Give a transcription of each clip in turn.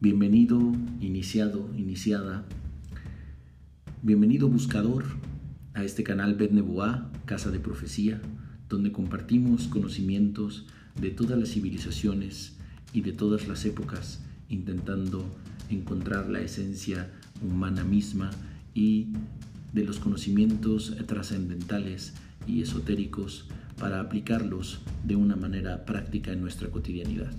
Bienvenido, iniciado, iniciada. Bienvenido, buscador, a este canal Bet Casa de Profecía, donde compartimos conocimientos de todas las civilizaciones y de todas las épocas, intentando encontrar la esencia humana misma y de los conocimientos trascendentales y esotéricos para aplicarlos de una manera práctica en nuestra cotidianidad.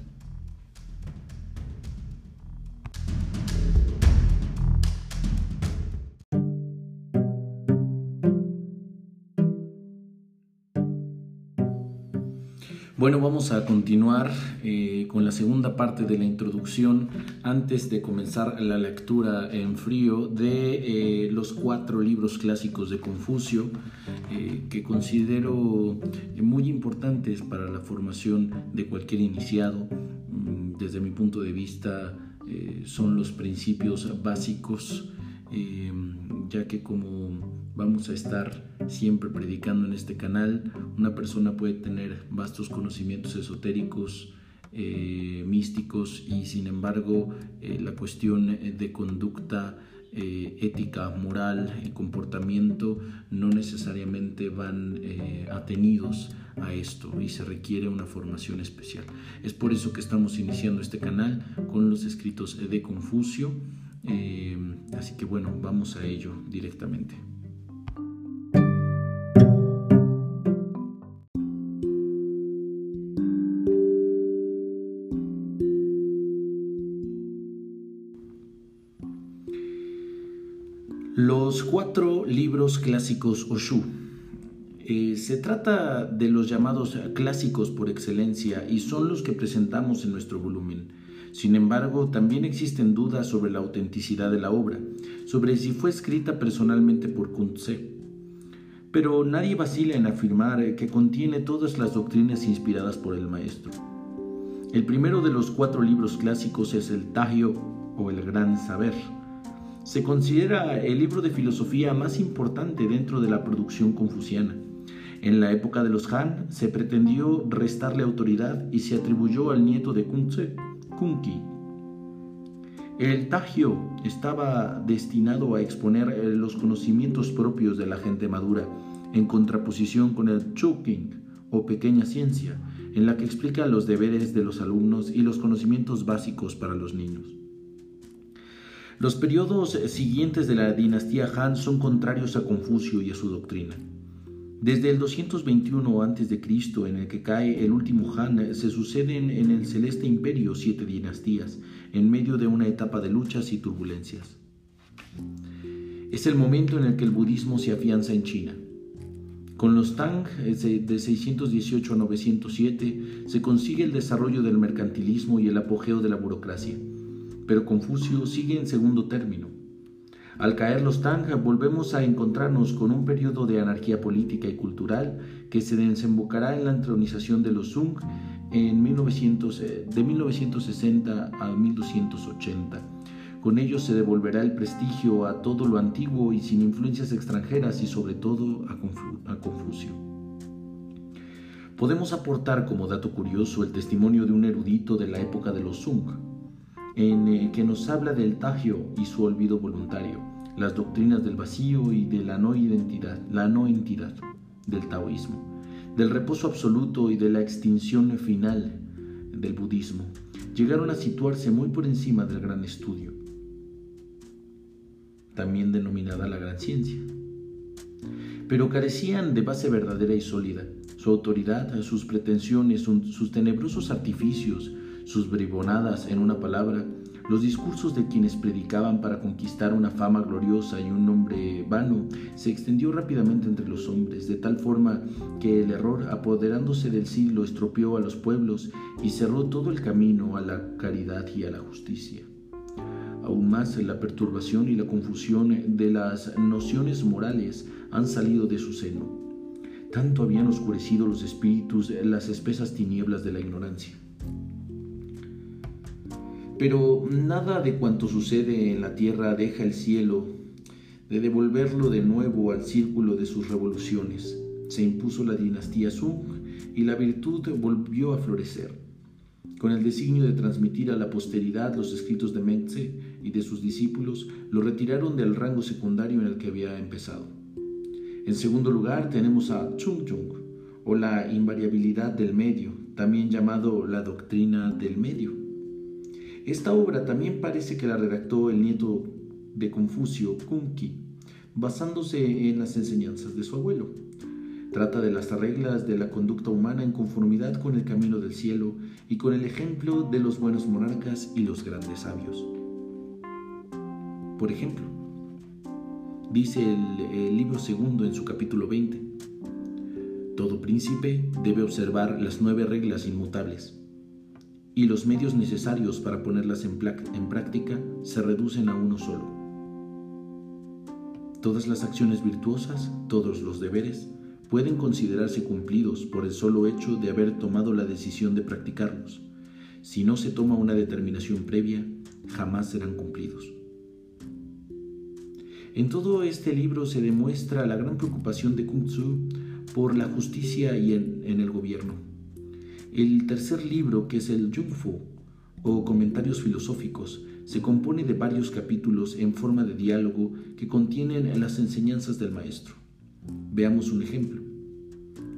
Bueno, vamos a continuar eh, con la segunda parte de la introducción antes de comenzar la lectura en frío de eh, los cuatro libros clásicos de Confucio eh, que considero muy importantes para la formación de cualquier iniciado. Mm, desde mi punto de vista son los principios básicos ya que como vamos a estar siempre predicando en este canal, una persona puede tener vastos conocimientos esotéricos, eh, místicos y sin embargo eh, la cuestión de conducta eh, ética, moral y comportamiento no necesariamente van atenidos a esto y se requiere una formación especial. Es por eso que estamos iniciando este canal con los escritos de Confucio. así que bueno, vamos a ello directamente. Libros clásicos Oshu. Eh, se trata de los llamados clásicos por excelencia y son los que presentamos en nuestro volumen. Sin embargo, también existen dudas sobre la autenticidad de la obra, sobre si fue escrita personalmente por Kuntze. Pero nadie vacila en afirmar que contiene todas las doctrinas inspiradas por el maestro. El primero de los cuatro libros clásicos es el Tagio o el Gran Saber se considera el libro de filosofía más importante dentro de la producción confuciana. En la época de los Han se pretendió restarle autoridad y se atribuyó al nieto de Kunze, Kunki. El Tagio estaba destinado a exponer los conocimientos propios de la gente madura, en contraposición con el Chuking o pequeña ciencia, en la que explica los deberes de los alumnos y los conocimientos básicos para los niños. Los periodos siguientes de la dinastía Han son contrarios a Confucio y a su doctrina. Desde el 221 a.C., en el que cae el último Han, se suceden en el celeste imperio siete dinastías, en medio de una etapa de luchas y turbulencias. Es el momento en el que el budismo se afianza en China. Con los Tang de 618 a 907 se consigue el desarrollo del mercantilismo y el apogeo de la burocracia pero Confucio sigue en segundo término. Al caer los Tang, volvemos a encontrarnos con un periodo de anarquía política y cultural que se desembocará en la entronización de los Sung en 1900, eh, de 1960 a 1280. Con ello se devolverá el prestigio a todo lo antiguo y sin influencias extranjeras y sobre todo a, a Confucio. Podemos aportar como dato curioso el testimonio de un erudito de la época de los Sung, en eh, que nos habla del tagio y su olvido voluntario, las doctrinas del vacío y de la no identidad, la no entidad del taoísmo, del reposo absoluto y de la extinción final del budismo, llegaron a situarse muy por encima del gran estudio, también denominada la gran ciencia. Pero carecían de base verdadera y sólida. Su autoridad, sus pretensiones, sus tenebrosos artificios, sus bribonadas, en una palabra, los discursos de quienes predicaban para conquistar una fama gloriosa y un nombre vano se extendió rápidamente entre los hombres, de tal forma que el error, apoderándose del siglo, estropeó a los pueblos y cerró todo el camino a la caridad y a la justicia. Aún más, la perturbación y la confusión de las nociones morales han salido de su seno. Tanto habían oscurecido los espíritus las espesas tinieblas de la ignorancia. Pero nada de cuanto sucede en la tierra deja el cielo de devolverlo de nuevo al círculo de sus revoluciones. Se impuso la dinastía Sung y la virtud volvió a florecer. con el designio de transmitir a la posteridad los escritos de Mengtse y de sus discípulos, lo retiraron del rango secundario en el que había empezado. En segundo lugar, tenemos a Chung Chung, o la invariabilidad del medio, también llamado la doctrina del medio. Esta obra también parece que la redactó el nieto de Confucio, Kunki, basándose en las enseñanzas de su abuelo. Trata de las reglas de la conducta humana en conformidad con el camino del cielo y con el ejemplo de los buenos monarcas y los grandes sabios. Por ejemplo, dice el, libro segundo en su capítulo 20, todo príncipe debe observar las nueve reglas inmutables y los medios necesarios para ponerlas en, práctica se reducen a uno solo. Todas las acciones virtuosas, todos los deberes, pueden considerarse cumplidos por el solo hecho de haber tomado la decisión de practicarlos. Si no se toma una determinación previa, jamás serán cumplidos. En todo este libro se demuestra la gran preocupación de Kung Tzu por la justicia y en, el gobierno. El tercer libro, que es el Fu, o Comentarios Filosóficos, se compone de varios capítulos en forma de diálogo que contienen las enseñanzas del maestro. Veamos un ejemplo.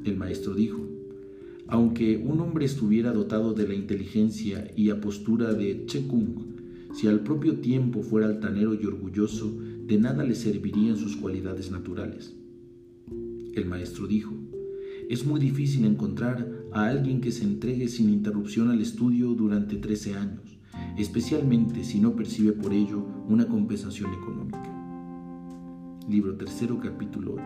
El maestro dijo, aunque un hombre estuviera dotado de la inteligencia y apostura de Che Kung, si al propio tiempo fuera altanero y orgulloso, de nada le servirían sus cualidades naturales. El maestro dijo, es muy difícil encontrar a alguien que se entregue sin interrupción al estudio durante 13 años, especialmente si no percibe por ello una compensación económica. Libro tercero, capítulo 8.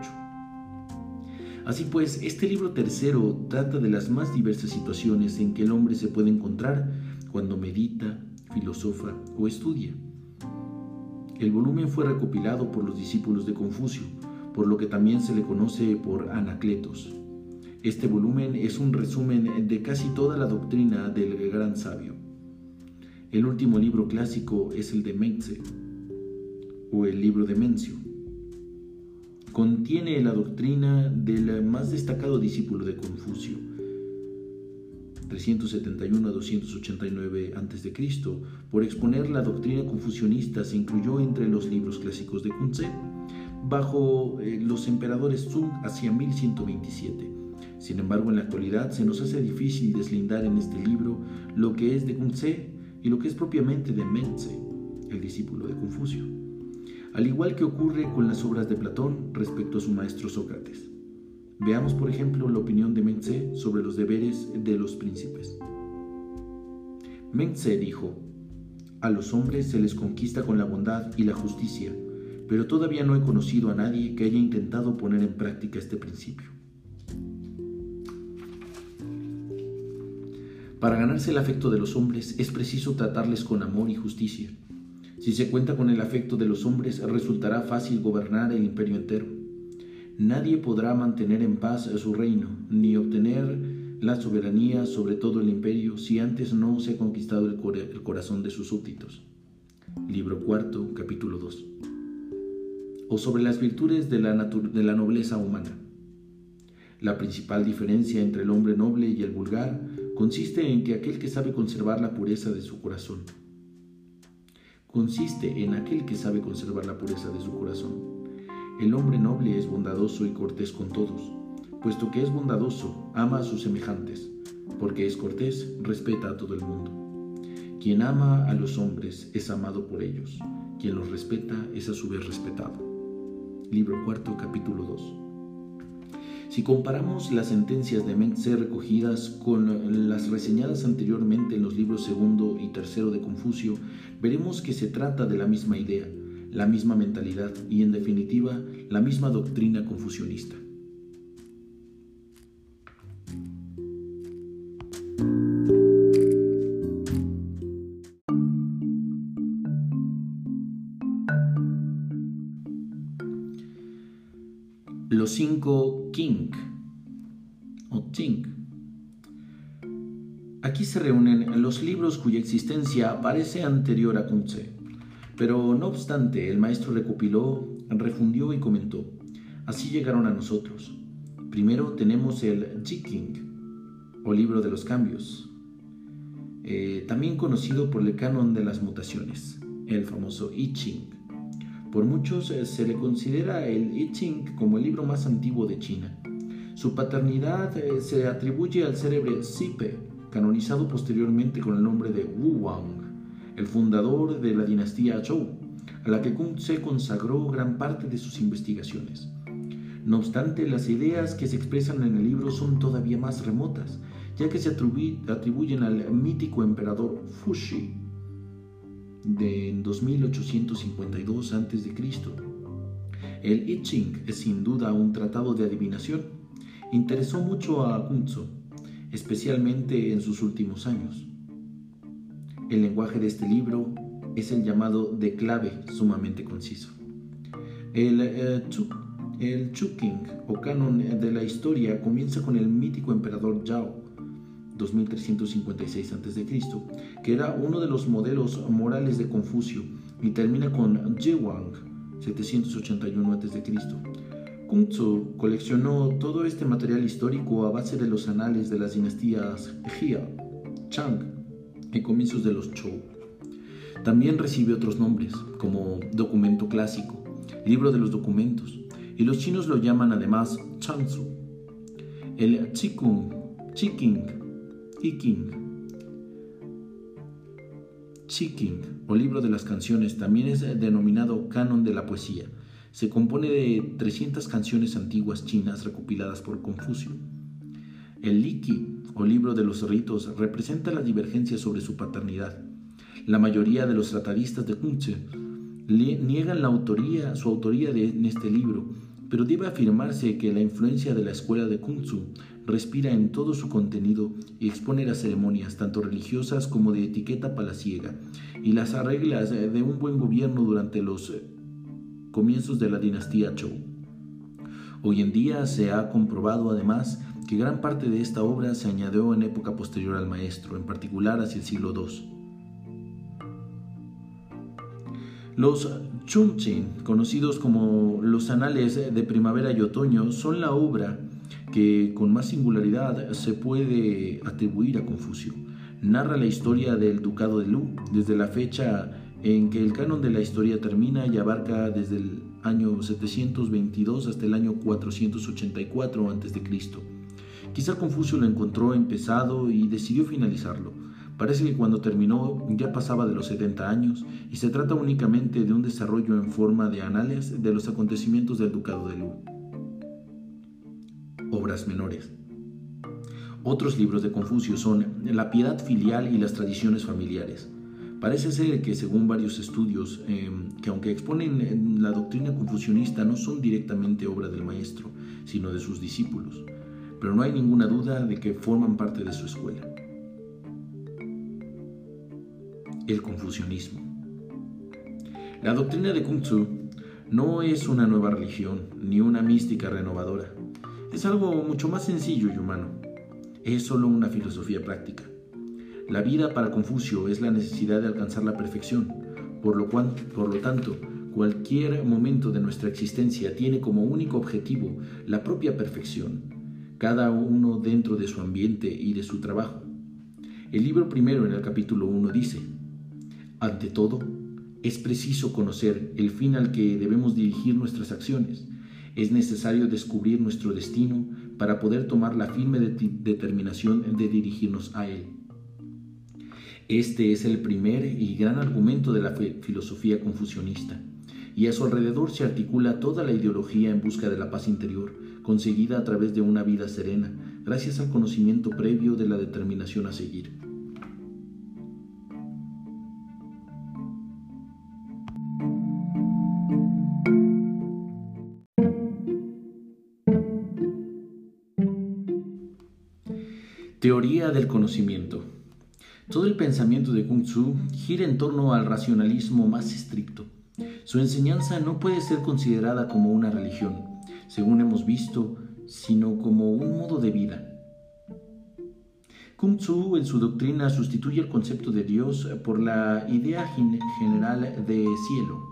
Así pues, este libro tercero trata de las más diversas situaciones en que el hombre se puede encontrar cuando medita, filosofa o estudia. El volumen fue recopilado por los discípulos de Confucio, por lo que también se le conoce por Anacletos. Este volumen es un resumen de casi toda la doctrina del gran sabio. El último libro clásico es el de Mengtse, o el libro de Mencio. Contiene la doctrina del más destacado discípulo de Confucio, 371 a 289 a.C., por exponer la doctrina confucionista, se incluyó entre los libros clásicos de Kunze bajo eh, los emperadores Sung hacia 1127. Sin embargo, en la actualidad se nos hace difícil deslindar en este libro lo que es de Kunze y lo que es propiamente de Menze, el discípulo de Confucio, al igual que ocurre con las obras de Platón respecto a su maestro Sócrates. Veamos, por ejemplo, la opinión de Mengtse sobre los deberes de los príncipes. Mengtse dijo, a los hombres se les conquista con la bondad y la justicia, pero todavía no he conocido a nadie que haya intentado poner en práctica este principio. Para ganarse el afecto de los hombres es preciso tratarles con amor y justicia. Si se cuenta con el afecto de los hombres, resultará fácil gobernar el imperio entero. Nadie podrá mantener en paz su reino, ni obtener la soberanía sobre todo el imperio si antes no se ha conquistado el, corazón de sus súbditos. Libro cuarto, capítulo 2. O sobre las virtudes de la, de la nobleza humana. La principal diferencia entre el hombre noble y el vulgar consiste en que aquel que sabe conservar la pureza de su corazón, consiste en aquel que sabe conservar la pureza de su corazón el hombre noble es bondadoso y cortés con todos. Puesto que es bondadoso, ama a sus semejantes. Porque es cortés, respeta a todo el mundo. Quien ama a los hombres es amado por ellos. Quien los respeta es a su vez respetado. Libro cuarto, capítulo 2. Si comparamos las sentencias de Mengtse recogidas con las reseñadas anteriormente en los libros segundo y tercero de Confucio, veremos que se trata de la misma idea la misma mentalidad y, en definitiva, la misma doctrina confusionista. Los cinco King o Ting. Aquí se reúnen los libros cuya existencia parece anterior a Kunze pero no obstante, el maestro recopiló, refundió y comentó. Así llegaron a nosotros. Primero tenemos el Jiking, o libro de los cambios. eh, también conocido por el canon de las mutaciones, el famoso I Ching. Por muchos eh, se le considera el I Ching como el libro más antiguo de China. Su paternidad eh, se atribuye al célebre Sipe, canonizado posteriormente con el nombre de Wu Wang, el fundador de la dinastía Zhou, a la que Kung Tse consagró gran parte de sus investigaciones. No obstante, las ideas que se expresan en el libro son todavía más remotas, ya que se atribuyen al mítico emperador Fuxi de 2852 a.C. El I Ching es sin duda un tratado de adivinación. Interesó mucho a Kung Tzu, especialmente en sus últimos años. El lenguaje de este libro es el llamado de clave sumamente conciso. El eh, el Chuking o canon de la historia comienza con el mítico emperador Zhao, 2356 a.C., que era uno de los modelos morales de Confucio, y termina con Wang, 781 a.C. Kung Tzu coleccionó todo este material histórico a base de los anales de las dinastías Jia, Chang y comienzos de los Zhou. También recibe otros nombres, como documento clásico, libro de los documentos, y los chinos lo llaman además Changsu. El Qigong, Qigong, Qigong, Qigong o libro de las canciones también es denominado canon de la poesía. Se compone de 300 canciones antiguas chinas recopiladas por Confucio. El Liki o libro de los ritos representa la divergencia sobre su paternidad. La mayoría de los tratadistas de Kunze niegan la autoría, su autoría de, en este libro, pero debe afirmarse que la influencia de la escuela de Kung Tzu respira en todo su contenido y expone las ceremonias tanto religiosas como de etiqueta palaciega y las reglas de un buen gobierno durante los eh, comienzos de la dinastía Zhou. Hoy en día se ha comprobado además que gran parte de esta obra se añadió en época posterior al maestro, en particular hacia el siglo II. Los Chumchin, conocidos como los Anales de Primavera y Otoño, son la obra que con más singularidad se puede atribuir a Confucio. Narra la historia del Ducado de Lu desde la fecha en que el canon de la historia termina y abarca desde el año 722 hasta el año 484 a.C. Quizá Confucio lo encontró empezado y decidió finalizarlo Parece que cuando terminó ya pasaba de los 70 años y se trata únicamente de un desarrollo en forma de anales de los acontecimientos del Ducado de Lu. Obras menores. Otros libros de Confucio son La piedad filial y las tradiciones familiares. Parece ser que según varios estudios, em, que aunque exponen la doctrina confucionista no son directamente obra del maestro, sino de sus discípulos, pero no hay ninguna duda de que forman parte de su escuela. el confucianismo. La doctrina de Kung Tzu no es una nueva religión ni una mística renovadora. Es algo mucho más sencillo y humano. Es solo una filosofía práctica. La vida para Confucio es la necesidad de alcanzar la perfección, por lo, cual, por lo tanto, cualquier momento de nuestra existencia tiene como único objetivo la propia perfección, cada uno dentro de su ambiente y de su trabajo. El libro primero en el capítulo 1 dice, ante todo, es preciso conocer el fin al que debemos dirigir nuestras acciones. Es necesario descubrir nuestro destino para poder tomar la firme determinación de dirigirnos a él. Este es el primer y gran argumento de la filosofía confucionista, y a su alrededor se articula toda la ideología en busca de la paz interior, conseguida a través de una vida serena, gracias al conocimiento previo de la determinación a seguir. Teoría del conocimiento. Todo el pensamiento de Kung Tzu gira en torno al racionalismo más estricto. Su enseñanza no puede ser considerada como una religión, según hemos visto, sino como un modo de vida. Kung Tzu en su doctrina sustituye el concepto de Dios por la idea general de cielo.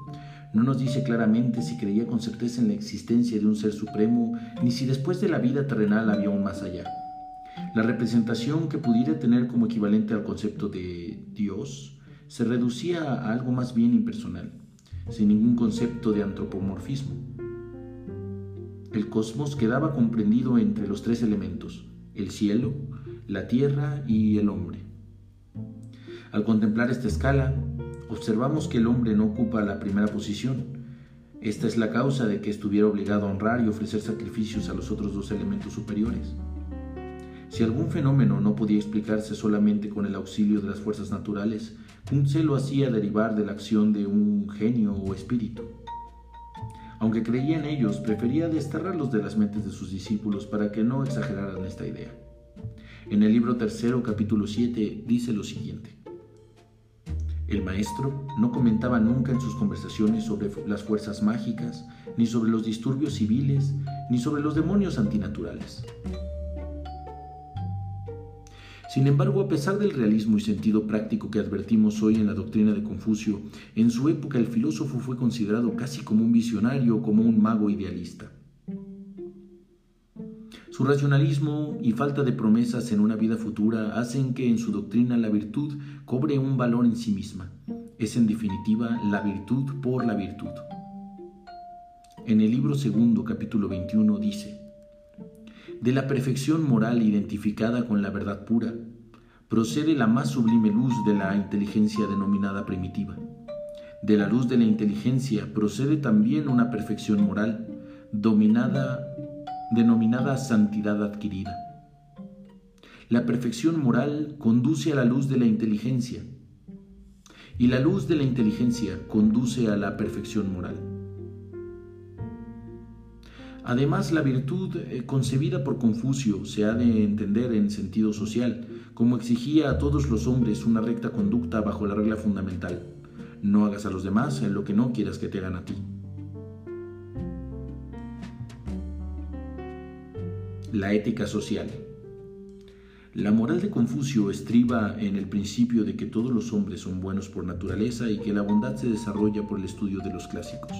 No nos dice claramente si creía con certeza en la existencia de un ser supremo, ni si después de la vida terrenal había un más allá. La representación que pudiera tener como equivalente al concepto de Dios se reducía a algo más bien impersonal, sin ningún concepto de antropomorfismo. El cosmos quedaba comprendido entre los tres elementos, el cielo, la tierra y el hombre. Al contemplar esta escala, observamos que el hombre no ocupa la primera posición. Esta es la causa de que estuviera obligado a honrar y ofrecer sacrificios a los otros dos elementos superiores. Si algún fenómeno no podía explicarse solamente con el auxilio de las fuerzas naturales, se lo hacía derivar de la acción de un genio o espíritu. Aunque creía en ellos, prefería desterrarlos de las mentes de sus discípulos para que no exageraran esta idea. En el libro tercero, capítulo 7, dice lo siguiente. El maestro no comentaba nunca en sus conversaciones sobre las fuerzas mágicas, ni sobre los disturbios civiles, ni sobre los demonios antinaturales. Sin embargo, a pesar del realismo y sentido práctico que advertimos hoy en la doctrina de Confucio, en su época el filósofo fue considerado casi como un visionario o como un mago idealista. Su racionalismo y falta de promesas en una vida futura hacen que en su doctrina la virtud cobre un valor en sí misma. Es en definitiva la virtud por la virtud. En el libro segundo, capítulo 21, dice, de la perfección moral identificada con la verdad pura, procede la más sublime luz de la inteligencia denominada primitiva. De la luz de la inteligencia procede también una perfección moral, denominada santidad adquirida. La perfección moral conduce a la luz de la inteligencia, y la luz de la inteligencia conduce a la perfección moral. Además, la virtud eh, concebida por Confucio se ha de entender en sentido social, como exigía a todos los hombres una recta conducta bajo la regla fundamental. No hagas a los demás lo que no quieras que te hagan a ti. La ética social. La moral de Confucio estriba en el principio de que todos los hombres son buenos por naturaleza y que la bondad se desarrolla por el estudio de los clásicos.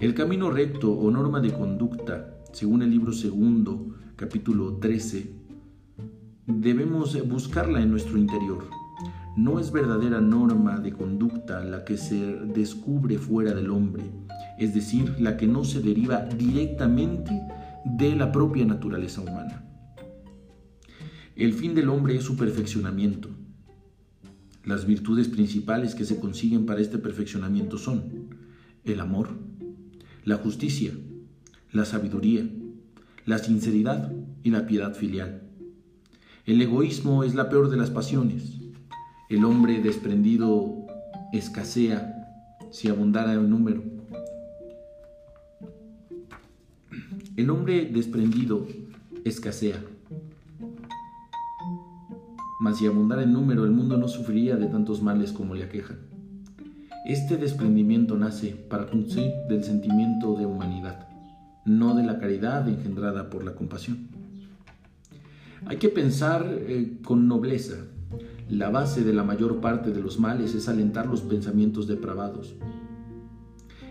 El camino recto o norma de conducta, según el libro segundo, capítulo 13, debemos buscarla en nuestro interior. No es verdadera norma de conducta la que se descubre fuera del hombre, es decir, la que no se deriva directamente de la propia naturaleza humana. El fin del hombre es su perfeccionamiento. Las virtudes principales que se consiguen para este perfeccionamiento son el amor, la justicia, la sabiduría, la sinceridad y la piedad filial. El egoísmo es la peor de las pasiones. El hombre desprendido escasea si abundara en número. El hombre desprendido escasea. Mas si abundara en número, el mundo no sufriría de tantos males como le aquejan. Este desprendimiento nace, para Kunze, del sentimiento de humanidad, no de la caridad engendrada por la compasión. Hay que pensar eh, con nobleza. La base de la mayor parte de los males es alentar los pensamientos depravados.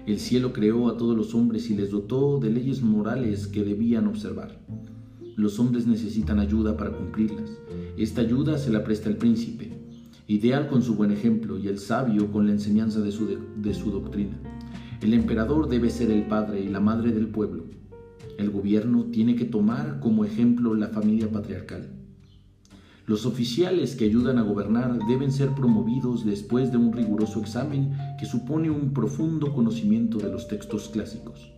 El cielo creó a todos los hombres y les dotó de leyes morales que debían observar. Los hombres necesitan ayuda para cumplirlas. Esta ayuda se la presta el príncipe, ideal con su buen ejemplo y el sabio con la enseñanza de su, doctrina. El emperador debe ser el padre y la madre del pueblo. El gobierno tiene que tomar como ejemplo la familia patriarcal. Los oficiales que ayudan a gobernar deben ser promovidos después de un riguroso examen que supone un profundo conocimiento de los textos clásicos.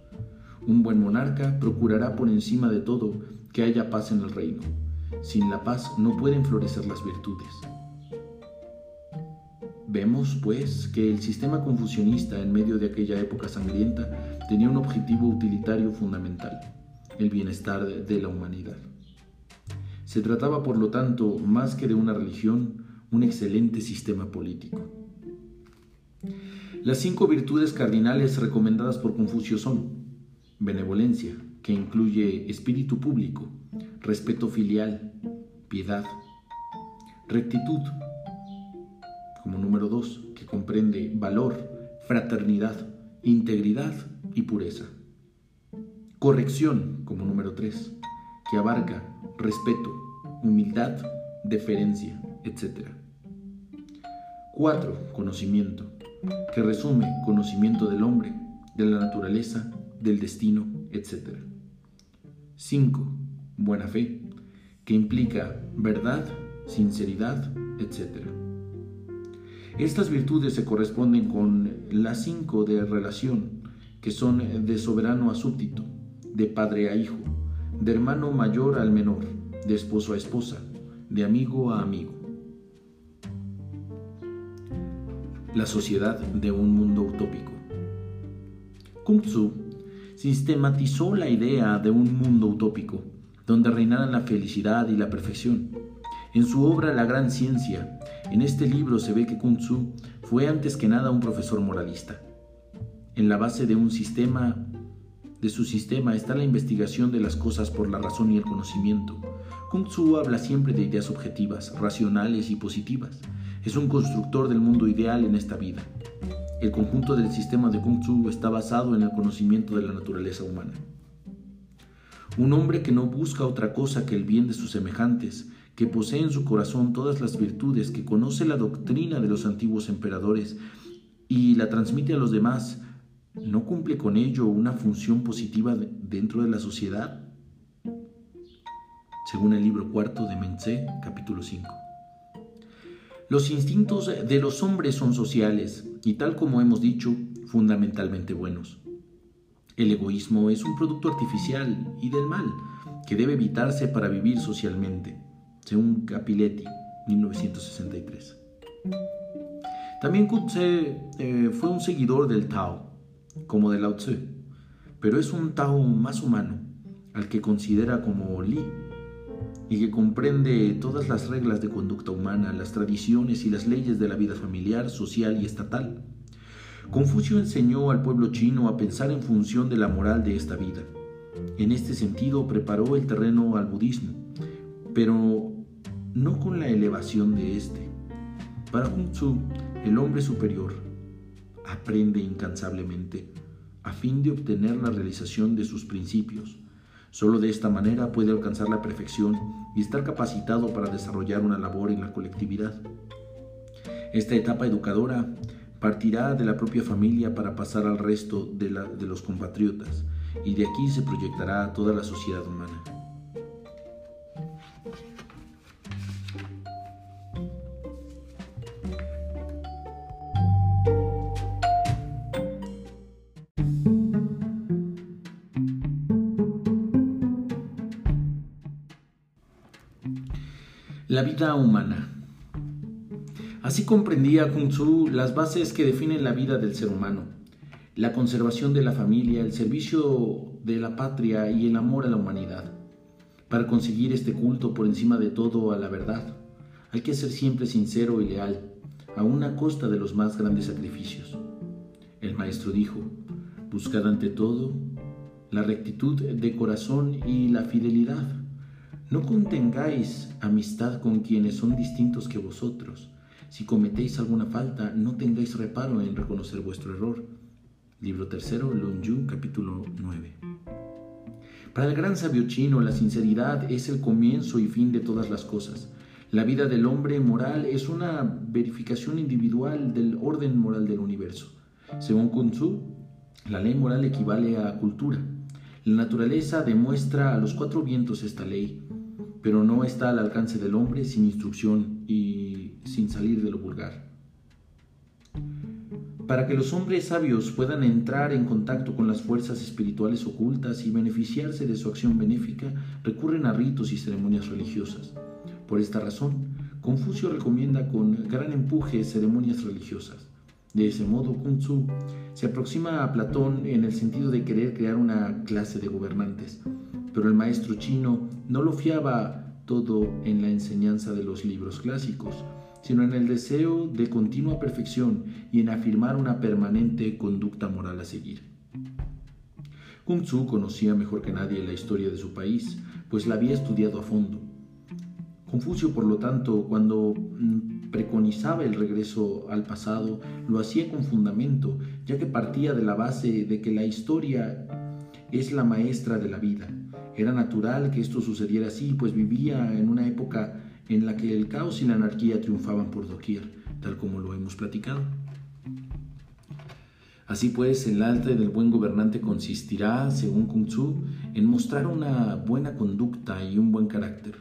Un buen monarca procurará por encima de todo que haya paz en el reino. Sin la paz no pueden florecer las virtudes. Vemos, pues, que el sistema confucionista en medio de aquella época sangrienta tenía un objetivo utilitario fundamental, el bienestar de la humanidad. Se trataba, por lo tanto, más que de una religión, un excelente sistema político. Las cinco virtudes cardinales recomendadas por Confucio son benevolencia, que incluye espíritu público, respeto filial, piedad, rectitud, como número dos, que comprende valor, fraternidad, integridad y pureza. Corrección como número tres, que abarca respeto, humildad, deferencia, etc. 4. Conocimiento, que resume conocimiento del hombre, de la naturaleza, del destino, etc. 5. Buena fe, que implica verdad, sinceridad, etc. Estas virtudes se corresponden con las cinco de relación, que son de soberano a súbdito, de padre a hijo, de hermano mayor al menor, de esposo a esposa, de amigo a amigo. La sociedad de un mundo utópico. Kung Tzu sistematizó la idea de un mundo utópico, donde reinaran la felicidad y la perfección. En su obra La Gran Ciencia, en este libro se ve que Kung Tzu fue antes que nada un profesor moralista. En la base de su sistema está la investigación de las cosas por la razón y el conocimiento. Kung Tzu habla siempre de ideas objetivas, racionales y positivas. Es un constructor del mundo ideal en esta vida. El conjunto del sistema de Kung Tzu está basado en el conocimiento de la naturaleza humana. Un hombre que no busca otra cosa que el bien de sus semejantes, que posee en su corazón todas las virtudes, que conoce la doctrina de los antiguos emperadores y la transmite a los demás, ¿no cumple con ello una función positiva dentro de la sociedad? Según el libro cuarto de Mense, capítulo 5. Los instintos de los hombres son sociales y tal como hemos dicho, fundamentalmente buenos. El egoísmo es un producto artificial y del mal que debe evitarse para vivir socialmente según Capiletti, 1963. También Kutze eh, fue un seguidor del Tao, como de Lao Tzu, pero es un Tao más humano, al que considera como Li, y que comprende todas las reglas de conducta humana, las tradiciones y las leyes de la vida familiar, social y estatal. Confucio enseñó al pueblo chino a pensar en función de la moral de esta vida. En este sentido preparó el terreno al budismo, pero no con la elevación de éste. Para Kung Tzu, el hombre superior aprende incansablemente a fin de obtener la realización de sus principios. Solo de esta manera puede alcanzar la perfección y estar capacitado para desarrollar una labor en la colectividad. Esta etapa educadora partirá de la propia familia para pasar al resto de, de los compatriotas y de aquí se proyectará a toda la sociedad humana. La vida humana. Así comprendía Kung Tzu las bases que definen la vida del ser humano, la conservación de la familia, el servicio de la patria y el amor a la humanidad. Para conseguir este culto por encima de todo a la verdad, hay que ser siempre sincero y leal, a costa de los más grandes sacrificios. El maestro dijo, buscad ante todo la rectitud de corazón y la fidelidad no contengáis amistad con quienes son distintos que vosotros. Si cometéis alguna falta, no tengáis reparo en reconocer vuestro error. Libro tercero, Lun capítulo 9. Para el gran sabio chino, la sinceridad es el comienzo y fin de todas las cosas. La vida del hombre moral es una verificación individual del orden moral del universo. Según Kun Tzu, la ley moral equivale a cultura. La naturaleza demuestra a los cuatro vientos esta ley pero no está al alcance del hombre sin instrucción y sin salir de lo vulgar. Para que los hombres sabios puedan entrar en contacto con las fuerzas espirituales ocultas y beneficiarse de su acción benéfica, recurren a ritos y ceremonias religiosas. Por esta razón, Confucio recomienda con gran empuje ceremonias religiosas. De ese modo, Kung Tzu se aproxima a Platón en el sentido de querer crear una clase de gobernantes, pero el maestro chino no lo fiaba todo en la enseñanza de los libros clásicos, sino en el deseo de continua perfección y en afirmar una permanente conducta moral a seguir. Kung Tzu conocía mejor que nadie la historia de su país, pues la había estudiado a fondo. Confucio, por lo tanto, cuando mm, preconizaba el regreso al pasado, lo hacía con fundamento, ya que partía de la base de que la historia es la maestra de la vida Era natural que esto sucediera así, pues vivía en una época en la que el caos y la anarquía triunfaban por doquier, tal como lo hemos platicado. Así pues, el arte del buen gobernante consistirá, según Kung Tzu, en mostrar una buena conducta y un buen carácter.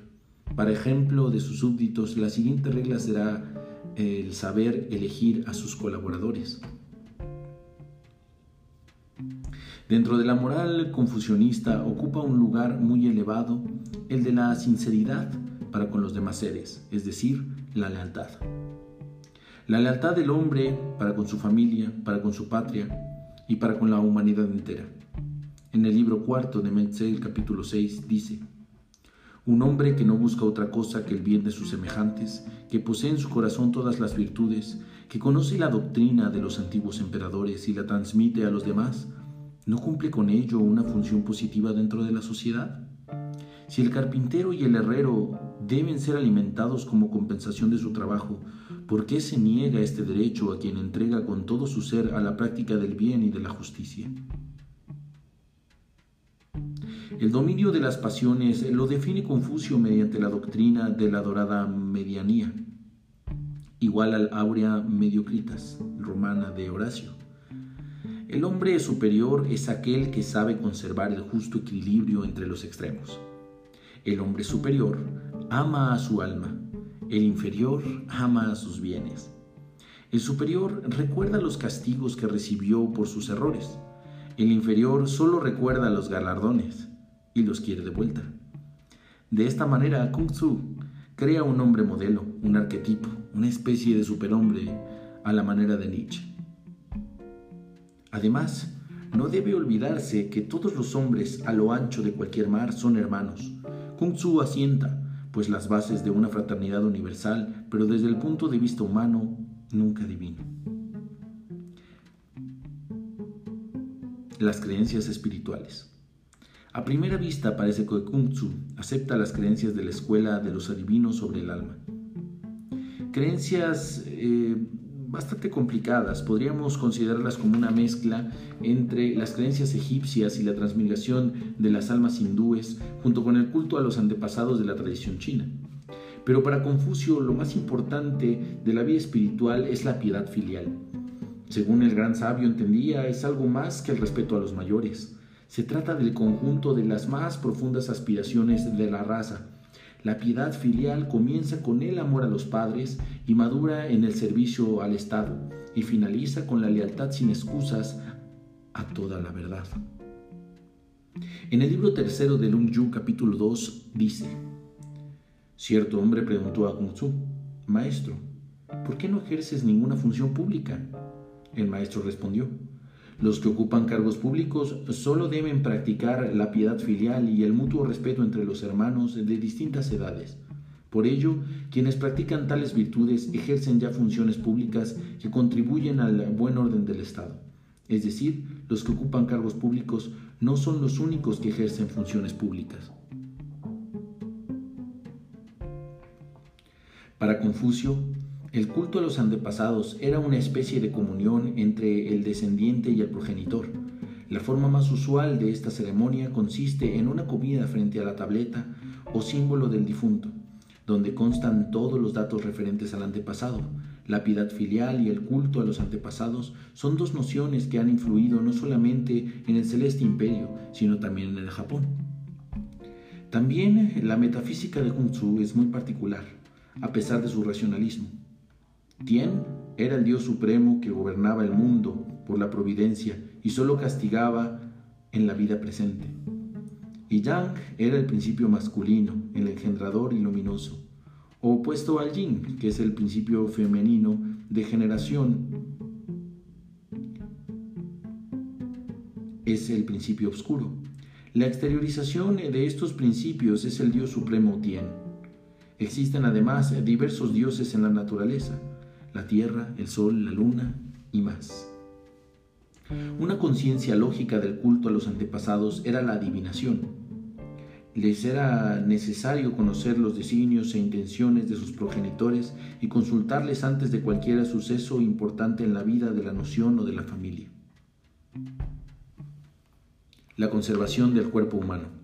Para ejemplo de sus súbditos, la siguiente regla será el saber elegir a sus colaboradores. Dentro de la moral confucionista ocupa un lugar muy elevado el de la sinceridad para con los demás seres, es decir, la lealtad. La lealtad del hombre para con su familia, para con su patria y para con la humanidad entera. En el libro cuarto de Metzel, capítulo 6, dice, un hombre que no busca otra cosa que el bien de sus semejantes, que posee en su corazón todas las virtudes, que conoce la doctrina de los antiguos emperadores y la transmite a los demás, ¿no cumple con ello una función positiva dentro de la sociedad? Si el carpintero y el herrero deben ser alimentados como compensación de su trabajo, ¿por qué se niega este derecho a quien entrega con todo su ser a la práctica del bien y de la justicia? El dominio de las pasiones lo define Confucio mediante la doctrina de la dorada medianía, igual al áurea mediocritas romana de Horacio. El hombre superior es aquel que sabe conservar el justo equilibrio entre los extremos. El hombre superior ama a su alma, el inferior ama a sus bienes. El superior recuerda los castigos que recibió por sus errores. El inferior solo recuerda los galardones y los quiere de vuelta. De esta manera, Kung Tzu crea un hombre modelo, un arquetipo, una especie de superhombre a la manera de Nietzsche. Además, no debe olvidarse que todos los hombres a lo ancho de cualquier mar son hermanos, Kung Tzu asienta, pues las bases de una fraternidad universal, pero desde el punto de vista humano, nunca divino. Las creencias espirituales. A primera vista parece que Kung Tzu acepta las creencias de la escuela de los adivinos sobre el alma. Creencias eh, bastante complicadas. Podríamos considerarlas como una mezcla entre las creencias egipcias y la transmigración de las almas hindúes, junto con el culto a los antepasados de la tradición china. Pero para Confucio lo más importante de la vida espiritual es la piedad filial. Según el gran sabio entendía, es algo más que el respeto a los mayores. Se trata del conjunto de las más profundas aspiraciones de la raza, la piedad filial comienza con el amor a los padres y madura en el servicio al Estado y finaliza con la lealtad sin excusas a toda la verdad. En el libro tercero de Lung Yu capítulo 2 dice, Cierto hombre preguntó a Kung Tzu, Maestro, ¿por qué no ejerces ninguna función pública? El maestro respondió, los que ocupan cargos públicos solo deben practicar la piedad filial y el mutuo respeto entre los hermanos de distintas edades. Por ello, quienes practican tales virtudes ejercen ya funciones públicas que contribuyen al buen orden del Estado. Es decir, los que ocupan cargos públicos no son los únicos que ejercen funciones públicas. Para Confucio, el culto a los antepasados era una especie de comunión entre el descendiente y el progenitor. La forma más usual de esta ceremonia consiste en una comida frente a la tableta o símbolo del difunto, donde constan todos los datos referentes al antepasado. La piedad filial y el culto a los antepasados son dos nociones que han influido no solamente en el celeste imperio, sino también en el Japón. También la metafísica de Kung Tzu es muy particular, a pesar de su racionalismo. Tien era el Dios supremo que gobernaba el mundo por la providencia y solo castigaba en la vida presente. Y Yang era el principio masculino, el engendrador y luminoso, opuesto al Yin, que es el principio femenino de generación, es el principio oscuro. La exteriorización de estos principios es el Dios supremo Tien. Existen además diversos dioses en la naturaleza, la tierra, el sol, la luna y más. Una conciencia lógica del culto a los antepasados era la adivinación. Les era necesario conocer los designios e intenciones de sus progenitores y consultarles antes de cualquier suceso importante en la vida de la noción o de la familia. La conservación del cuerpo humano.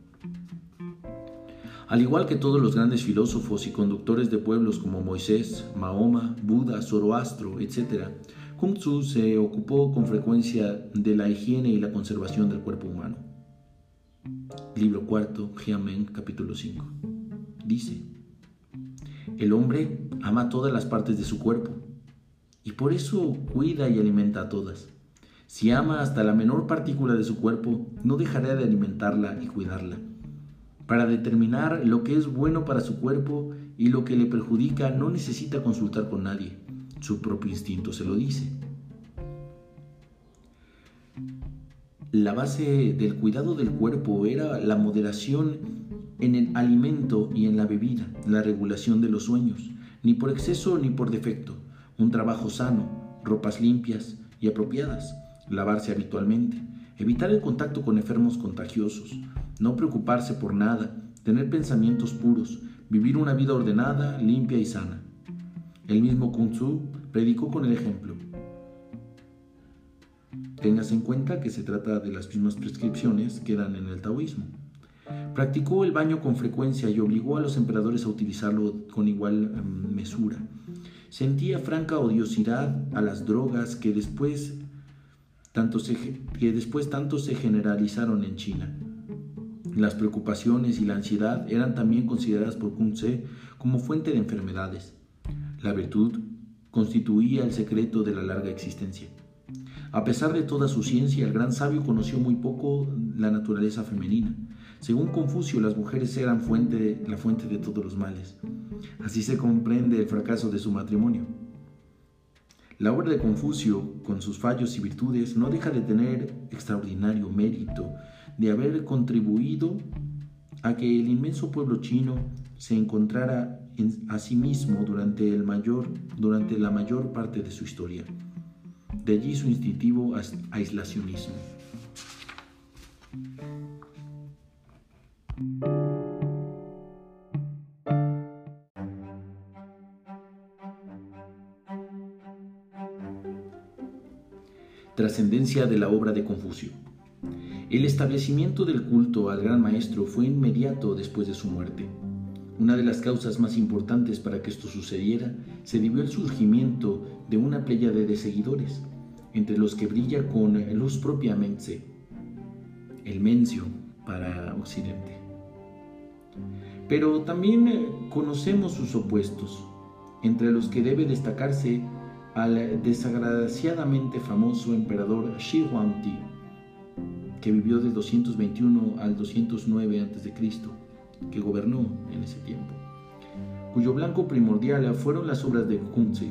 Al igual que todos los grandes filósofos y conductores de pueblos como Moisés, Mahoma, Buda, Zoroastro, etc., Kung Tzu se ocupó con frecuencia de la higiene y la conservación del cuerpo humano. Libro cuarto, Jiamen, capítulo 5. Dice, el hombre ama todas las partes de su cuerpo y por eso cuida y alimenta a todas. Si ama hasta la menor partícula de su cuerpo, no dejará de alimentarla y cuidarla para determinar lo que es bueno para su cuerpo y lo que le perjudica no necesita consultar con nadie. Su propio instinto se lo dice. La base del cuidado del cuerpo era la moderación en el alimento y en la bebida, la regulación de los sueños, ni por exceso ni por defecto, un trabajo sano, ropas limpias y apropiadas, lavarse habitualmente, evitar el contacto con enfermos contagiosos, no preocuparse por nada, tener pensamientos puros, vivir una vida ordenada, limpia y sana. El mismo Kung Tzu predicó con el ejemplo. Tengas en cuenta que se trata de las mismas prescripciones que dan en el taoísmo. Practicó el baño con frecuencia y obligó a los emperadores a utilizarlo con igual em, mesura. Sentía franca odiosidad a las drogas que después, tanto que después tanto se generalizaron en China. Las preocupaciones y la ansiedad eran también consideradas por Kung Tse como fuente de enfermedades. La virtud constituía el secreto de la larga existencia. A pesar de toda su ciencia, el gran sabio conoció muy poco la naturaleza femenina. Según Confucio, las mujeres eran la fuente de todos los males. Así se comprende el fracaso de su matrimonio. La obra de Confucio, con sus fallos y virtudes, no deja de tener extraordinario mérito de haber contribuido a que el inmenso pueblo chino se encontrara a sí mismo durante, el mayor, durante la mayor parte de su historia. De allí su instintivo aislacionismo. Trascendencia de la obra de Confucio. El establecimiento del culto al gran maestro fue inmediato después de su muerte. Una de las causas más importantes para que esto sucediera se debió al surgimiento de una pléyade de seguidores, entre los que brilla con luz propiamente el mencio para Occidente. Pero también eh, conocemos sus opuestos, entre los que debe destacarse al desagraciadamente famoso emperador Shi Huangdi, que vivió de 221 al 209 a.C., que gobernó en ese tiempo, cuyo blanco primordial fueron las obras de Kunze,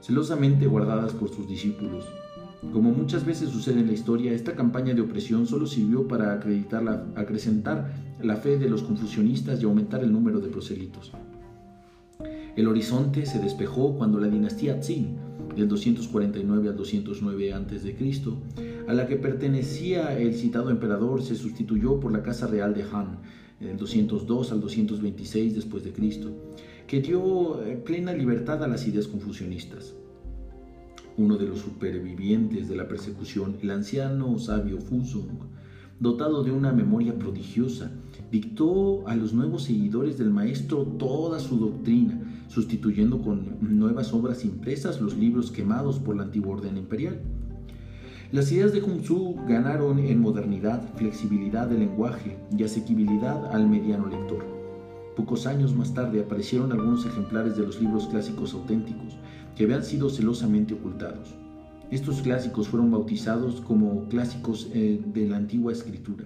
celosamente guardadas por sus discípulos. Como muchas veces sucede en la historia, esta campaña de opresión solo sirvió para acreditar acrecentar la fe de los confucionistas y aumentar el número de proselitos. El horizonte se despejó cuando la dinastía Qin, del 249 al 209 a.C., a la que pertenecía el citado emperador, se sustituyó por la Casa Real de Han, del 202 al 226 después que dio eh, plena libertad a las ideas confucionistas. Uno de los supervivientes de la persecución, el anciano sabio Fuzong, dotado de una memoria prodigiosa, dictó a los nuevos seguidores del maestro toda su doctrina, sustituyendo con nuevas obras impresas los libros quemados por la antigua orden imperial. Las ideas de Kung Tzu ganaron en modernidad, flexibilidad de lenguaje y asequibilidad al mediano lector. Pocos años más tarde aparecieron algunos ejemplares de los libros clásicos auténticos que habían sido celosamente ocultados. Estos clásicos fueron bautizados como clásicos eh, de la antigua escritura.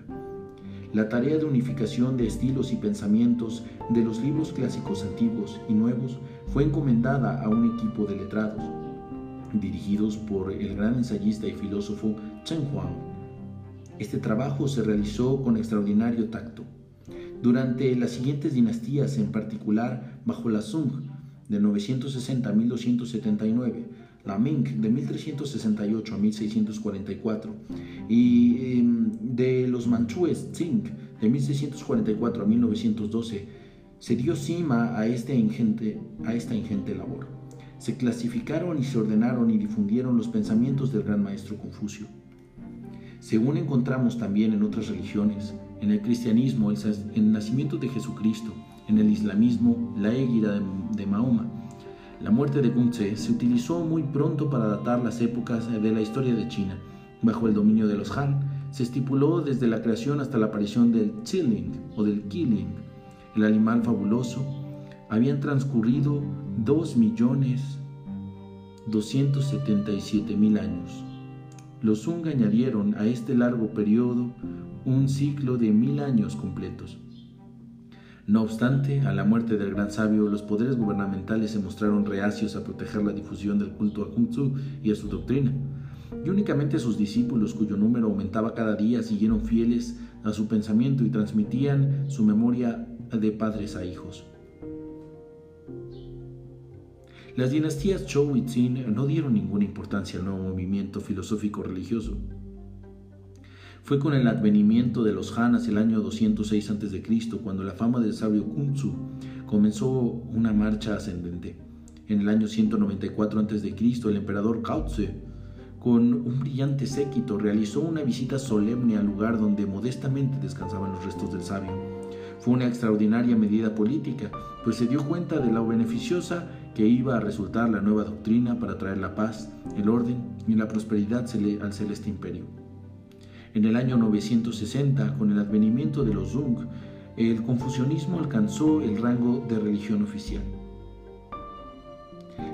La tarea de unificación de estilos y pensamientos de los libros clásicos antiguos y nuevos fue encomendada a un equipo de letrados, dirigidos por el gran ensayista y filósofo Chen Huang. Este trabajo se realizó con extraordinario tacto. Durante las siguientes dinastías, en particular bajo la Sung de 960 a 1279, la Ming de 1368 a 1644 y em, de los manchúes Qing de 1644 a 1912 se dio cima a, este ingente, a esta ingente labor. Se clasificaron y se ordenaron y difundieron los pensamientos del gran maestro Confucio. Según encontramos también en otras religiones, en el cristianismo el, nacimiento de Jesucristo, en el islamismo la éguida de Mahoma. La muerte de Kung Tse se utilizó muy pronto para datar las épocas de la historia de China. Bajo el dominio de los Han, se estipuló desde la creación hasta la aparición del Tsiling o del Kiling, el animal fabuloso. Habían transcurrido 2.277.000 años. Los Sung añadieron a este largo periodo un ciclo de mil años completos. No obstante, a la muerte del gran sabio, los poderes gubernamentales se mostraron reacios a proteger la difusión del culto a Kung Tzu y a su doctrina, y únicamente sus discípulos, cuyo número aumentaba cada día, siguieron fieles a su pensamiento y transmitían su memoria de padres a hijos. Las dinastías Zhou y Qin no dieron ninguna importancia al nuevo movimiento filosófico religioso. Fue con el advenimiento de los Han hacia el año 206 a.C. cuando la fama del sabio Kung Tzu comenzó una marcha ascendente. En el año 194 a.C., el emperador Cao Tzu, con un brillante séquito, realizó una visita solemne al lugar donde modestamente descansaban los restos del sabio. Fue una extraordinaria medida política, pues se dio cuenta de lo beneficiosa que iba a resultar la nueva doctrina para traer la paz, el orden y la prosperidad al celeste imperio. En el año 960, con el advenimiento de los Zung, el confucianismo alcanzó el rango de religión oficial.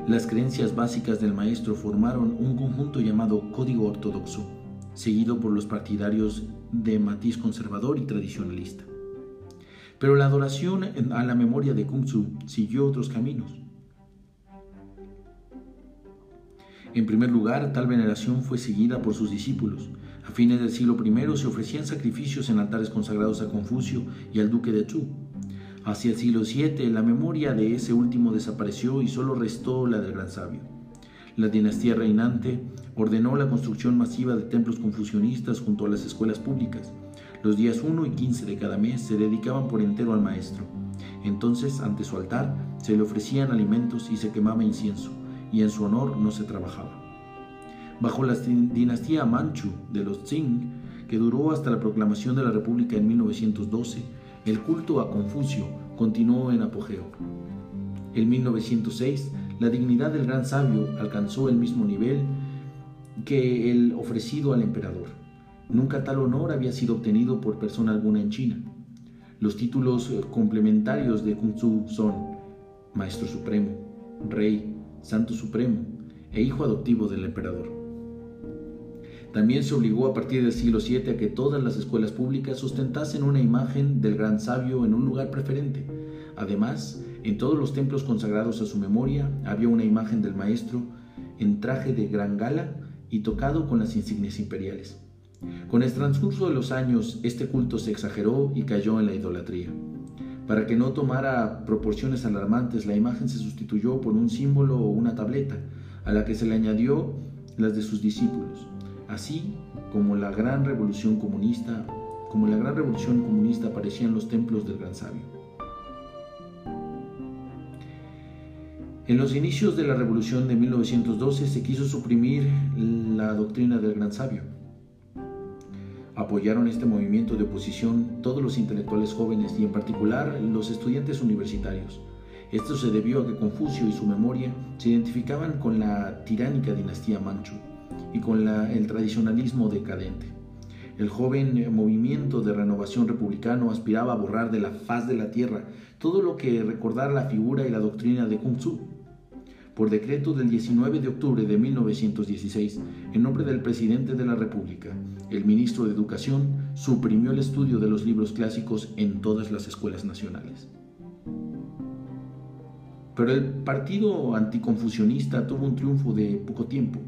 Las creencias básicas del maestro formaron un conjunto llamado Código Ortodoxo, seguido por los partidarios de matiz conservador y tradicionalista. Pero la adoración a la memoria de Kung Tzu siguió otros caminos. En primer lugar, tal veneración fue seguida por sus discípulos, a fines del siglo I se ofrecían sacrificios en altares consagrados a Confucio y al duque de Chu. Hacia el siglo VII la memoria de ese último desapareció y solo restó la del gran sabio. La dinastía reinante ordenó la construcción masiva de templos confucionistas junto a las escuelas públicas. Los días 1 y 15 de cada mes se dedicaban por entero al maestro. Entonces, ante su altar, se le ofrecían alimentos y se quemaba incienso, y en su honor no se trabajaba. Bajo la dinastía Manchu de los Qing, que duró hasta la proclamación de la República en 1912, el culto a Confucio continuó en apogeo. En 1906, la dignidad del gran sabio alcanzó el mismo nivel que el ofrecido al emperador. Nunca tal honor había sido obtenido por persona alguna en China. Los títulos eh, complementarios de Kung Tzu son Maestro Supremo, Rey, Santo Supremo e Hijo adoptivo del emperador. También se obligó a partir del siglo VII a que todas las escuelas públicas sustentasen una imagen del gran sabio en un lugar preferente. Además, en todos los templos consagrados a su memoria había una imagen del maestro en traje de gran gala y tocado con las insignias imperiales. Con el transcurso de los años, este culto se exageró y cayó en la idolatría. Para que no tomara proporciones alarmantes, la imagen se sustituyó por un símbolo o una tableta, a la que se le añadió las de sus discípulos. Así como la gran revolución comunista, como la gran revolución comunista aparecían los templos del gran sabio. En los inicios de la revolución de 1912 se quiso suprimir la doctrina del gran sabio. Apoyaron este movimiento de oposición todos los intelectuales jóvenes y en particular los estudiantes universitarios. Esto se debió a que Confucio y su memoria se identificaban con la tiránica dinastía Manchu y con el tradicionalismo decadente. El joven movimiento de renovación republicano aspiraba a borrar de la faz de la tierra todo lo que recordara la figura y la doctrina de Kung Tzu. Por decreto del 19 de octubre de 1916, en nombre del presidente de la República, el ministro de Educación suprimió el estudio de los libros clásicos en todas las escuelas nacionales. Pero el partido anticonfucionista tuvo un triunfo de poco tiempo.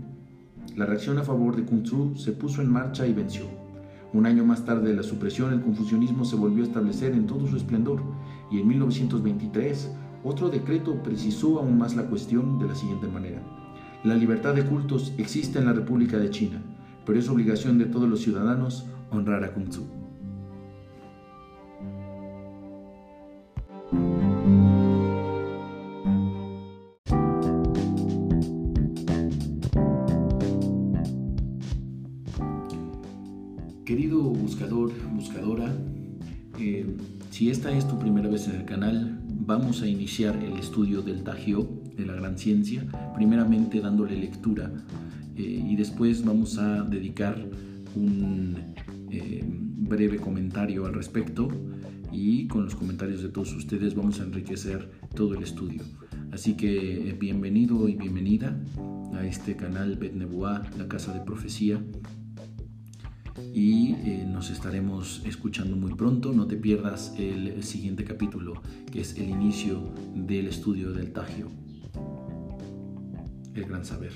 La reacción a favor de Kung Tzu se puso en marcha y venció. Un año más tarde de la supresión, el confucianismo se volvió a establecer en todo su esplendor y en 1923 otro decreto precisó aún más la cuestión de la siguiente manera. La libertad de cultos existe en la República de China, pero es obligación de todos los ciudadanos honrar a Kung Tzu. Si esta es tu primera vez en el canal, vamos a iniciar el estudio del Tagio, de la gran ciencia, primeramente dándole lectura eh, y después vamos a dedicar un eh, breve comentario al respecto y con los comentarios de todos ustedes vamos a enriquecer todo el estudio. Así que bienvenido y bienvenida a este canal Bet la Casa de Profecía y eh, nos estaremos escuchando muy pronto. No te pierdas el siguiente capítulo, que es el inicio del estudio del Tagio, el gran saber.